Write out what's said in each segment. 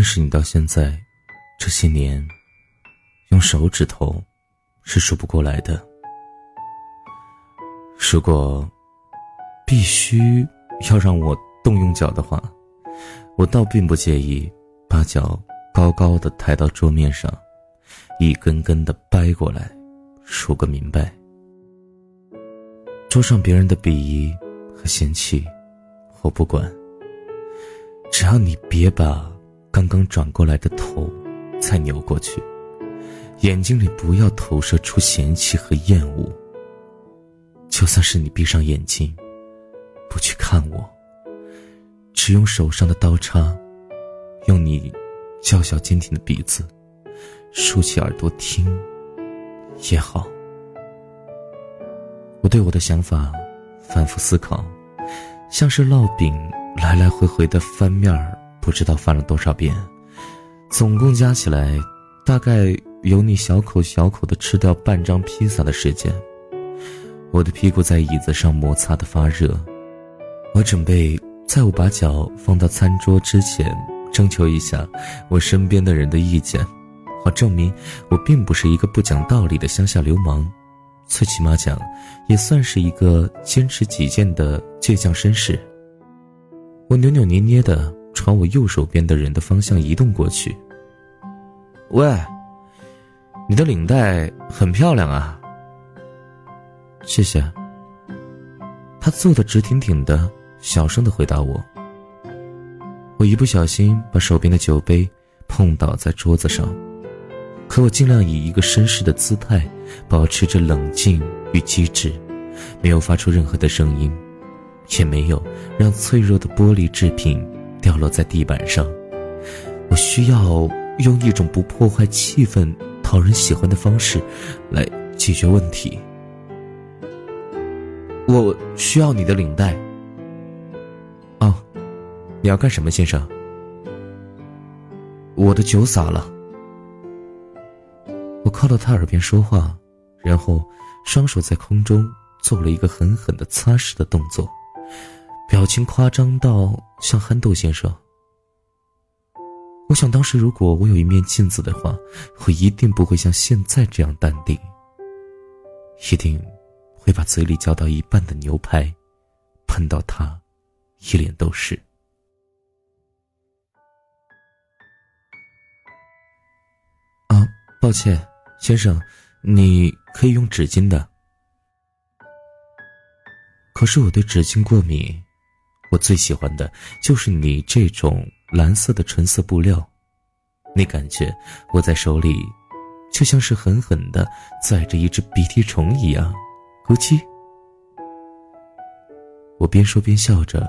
认识你到现在，这些年，用手指头是数不过来的。如果必须要让我动用脚的话，我倒并不介意把脚高高的抬到桌面上，一根根的掰过来，数个明白。桌上别人的鄙夷和嫌弃，我不管。只要你别把刚刚转过来的头再扭过去，眼睛里不要投射出嫌弃和厌恶。就算是你闭上眼睛，不去看我。只用手上的刀叉，用你娇小坚挺的鼻子，竖起耳朵听也好。我对我的想法反复思考，像是烙饼来来回回的翻面儿，不知道翻了多少遍，总共加起来，大概有你小口小口的吃掉半张披萨的时间。我的屁股在椅子上摩擦的发热，我准备。在我把脚放到餐桌之前，征求一下我身边的人的意见，好证明我并不是一个不讲道理的乡下流氓，最起码讲，也算是一个坚持己见的倔强绅士。我扭扭捏捏的朝我右手边的人的方向移动过去。喂，你的领带很漂亮啊。谢谢。他坐得直挺挺的。小声的回答我。我一不小心把手边的酒杯碰倒在桌子上，可我尽量以一个绅士的姿态，保持着冷静与机智，没有发出任何的声音，也没有让脆弱的玻璃制品掉落在地板上。我需要用一种不破坏气氛、讨人喜欢的方式，来解决问题。我需要你的领带。哦你要干什么，先生？我的酒洒了。我靠到他耳边说话，然后双手在空中做了一个狠狠的擦拭的动作，表情夸张到像憨豆先生。我想当时如果我有一面镜子的话，我一定不会像现在这样淡定，一定会把嘴里嚼到一半的牛排喷到他一脸都是。啊抱歉，先生，你可以用纸巾的。可是我对纸巾过敏，我最喜欢的就是你这种蓝色的纯色布料，那感觉握在手里，就像是狠狠的载着一只鼻涕虫一样，咕叽。我边说边笑着，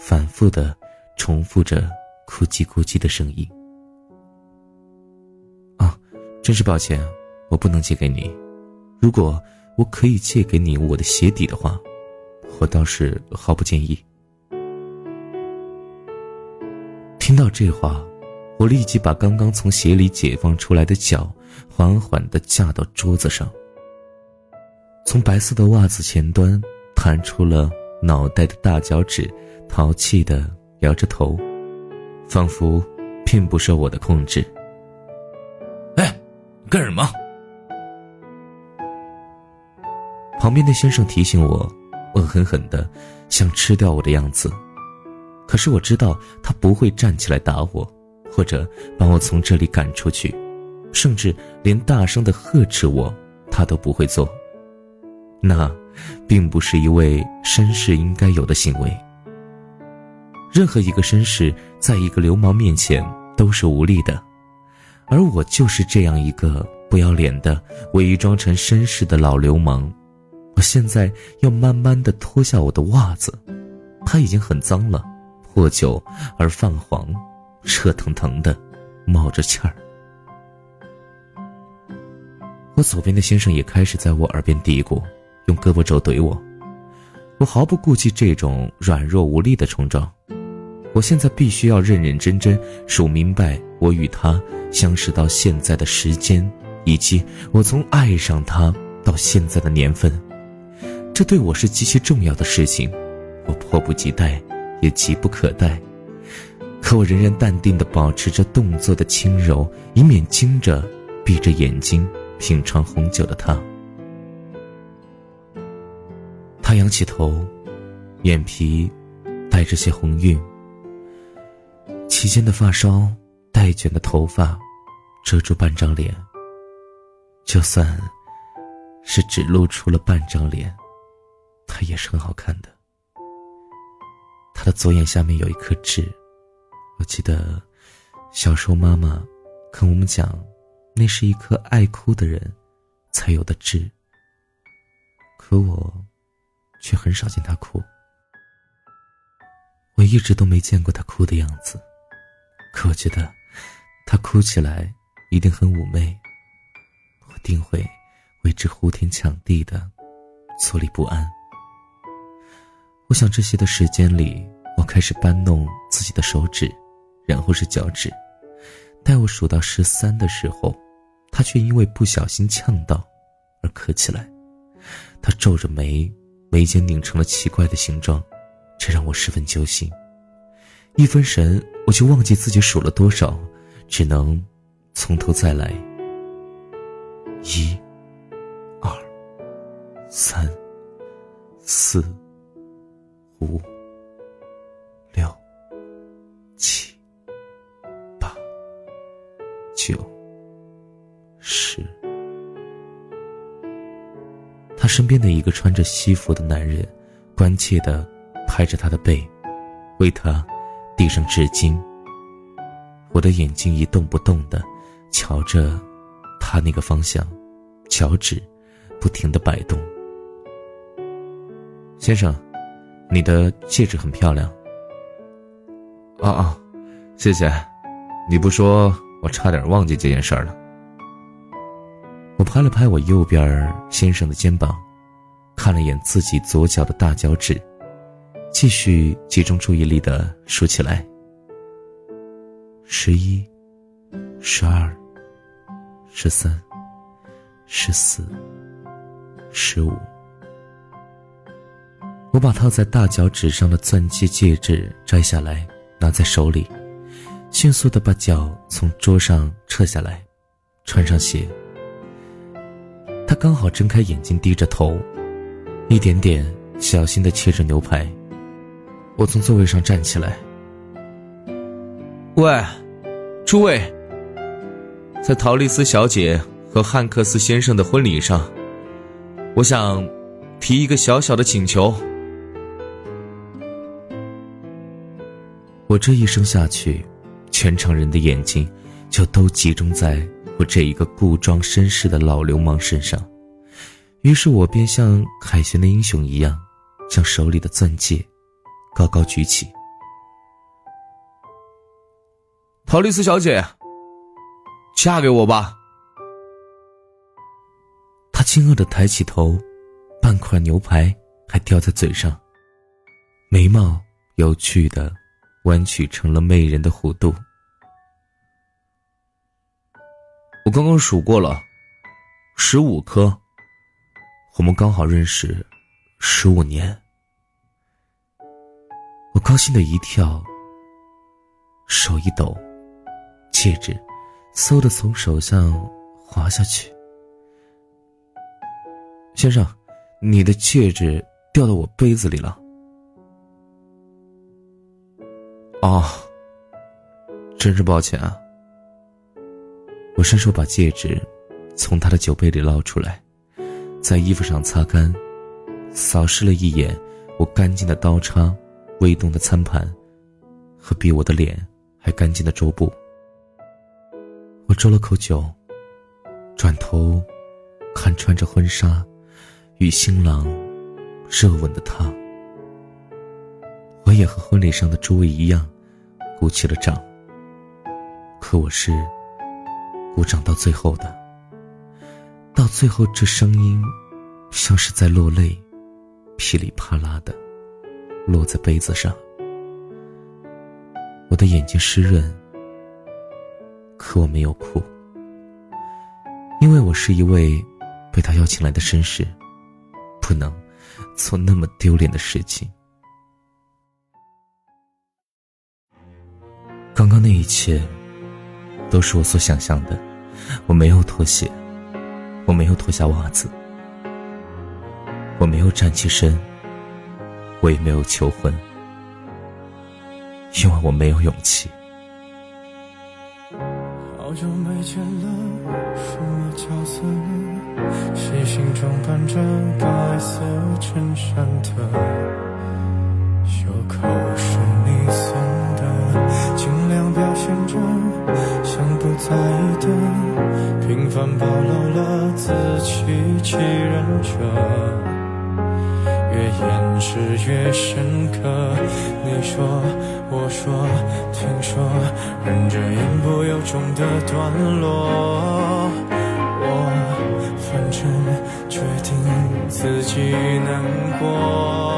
反复的重复着“咕叽咕叽”的声音。啊真是抱歉，我不能借给你。如果我可以借给你我的鞋底的话，我倒是毫不介意。到这话，我立即把刚刚从鞋里解放出来的脚缓缓地架到桌子上。从白色的袜子前端弹出了脑袋的大脚趾，淘气地摇着头，仿佛并不受我的控制。哎干什么？旁边的先生提醒我，恶狠狠的想吃掉我的样子。可是我知道他不会站起来打我，或者把我从这里赶出去，甚至连大声的呵斥我，他都不会做。那，并不是一位绅士应该有的行为。任何一个绅士，在一个流氓面前都是无力的。而我就是这样一个不要脸的、伪装成绅士的老流氓。我现在要慢慢的脱下我的袜子，它已经很脏了，破旧而泛黄，热腾腾的，冒着气儿。我左边的先生也开始在我耳边嘀咕，用胳膊肘怼我。我毫不顾忌这种软弱无力的冲撞。我现在必须要认认真真数明白我与他。相识到现在的时间，以及我从爱上他到现在的年份，这对我是极其重要的事情，我迫不及待，也急不可待。可我仍然淡定地保持着动作的轻柔，以免惊着闭着眼睛品尝红酒的他。他仰起头，眼皮带着些红晕，齐肩的发梢，带卷的头发，遮住半张脸。就算是只露出了半张脸，他也是很好看的。他的左眼下面有一颗痣，我记得小时候妈妈跟我们讲，那是一颗爱哭的人才有的痣。可我却很少见他哭，我一直都没见过他哭的样子。可我觉得他哭起来一定很妩媚。我定会为之呼天抢地的坐立不安。我想这些的时间里，我开始搬弄自己的手指，然后是脚趾。待我数到十三的时候，他却因为不小心呛到而咳起来。他皱着眉，眉间拧成了奇怪的形状，这让我十分揪心。一分神，我就忘记自己数了多少，只能从头再来。一、二、三、四、五、六、七、八、九、十。他身边的一个穿着西服的男人，关切的拍着他的背，为他递上纸巾。我的眼睛一动不动的瞧着。他那个方向，脚趾不停的摆动。先生，你的戒指很漂亮。啊啊，谢谢，你不说我差点忘记这件事儿了。我拍了拍我右边先生的肩膀，看了眼自己左脚的大脚趾，继续集中注意力的数起来。十一，十二。十三、十四、十五，我把套在大脚趾上的钻戒戒指摘下来，拿在手里，迅速的把脚从桌上撤下来，穿上鞋。他刚好睁开眼睛，低着头，一点点小心的切着牛排。我从座位上站起来，喂，诸位。在陶丽丝小姐和汉克斯先生的婚礼上，我想提一个小小的请求。我这一生下去，全场人的眼睛就都集中在我这一个故装绅士的老流氓身上，于是我便像凯旋的英雄一样，将手里的钻戒高高举起。陶丽丝小姐。嫁给我吧。他惊愕的抬起头，半块牛排还掉在嘴上，眉毛有趣的弯曲成了媚人的弧度。我刚刚数过了，十五颗。我们刚好认识十五年。我高兴的一跳，手一抖，戒指。嗖的从手上滑下去。先生，你的戒指掉到我杯子里了。哦，真是抱歉啊。我伸手把戒指从他的酒杯里捞出来，在衣服上擦干，扫视了一眼我干净的刀叉、微动的餐盘，和比我的脸还干净的桌布。我啜了口酒，转头看穿着婚纱与新郎热吻的他。也和婚礼上的诸位一样，鼓起了掌。可我是鼓掌到最后的，到最后这声音像是在落泪，噼里啪啦的落在杯子上。我的眼睛湿润。可我没有哭，因为我是一位被他邀请来的绅士，不能做那么丢脸的事情。刚刚那一切，都是我所想象的。我没有脱鞋，我没有脱下袜子，我没有站起身，我也没有求婚，因为我没有勇气。好久没见了，什么角色呢？细心装扮着白色衬衫的，袖口的，尽量表现着像不在意的，平凡暴露了自欺欺人者。越掩饰越深刻。你说，我说，听说，忍着言不由衷的段落。我反正决定自己难过。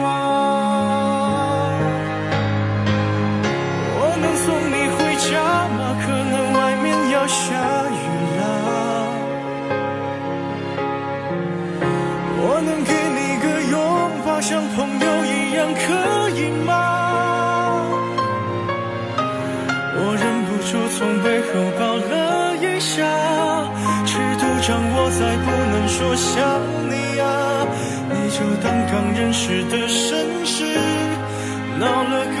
我想你啊，你就当刚认识的绅士，闹了个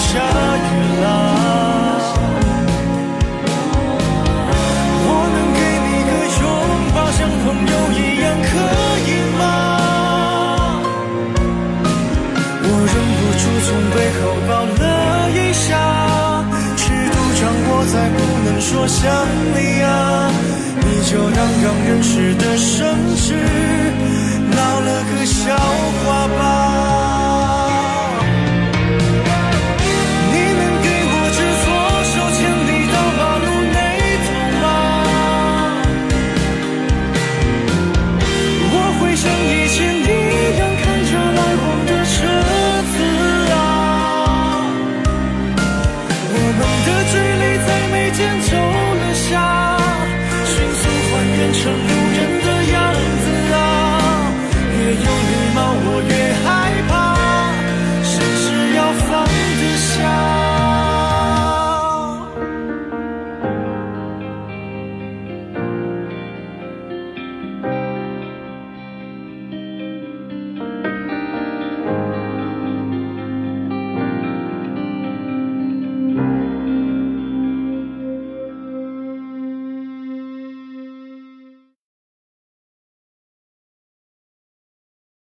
下雨了。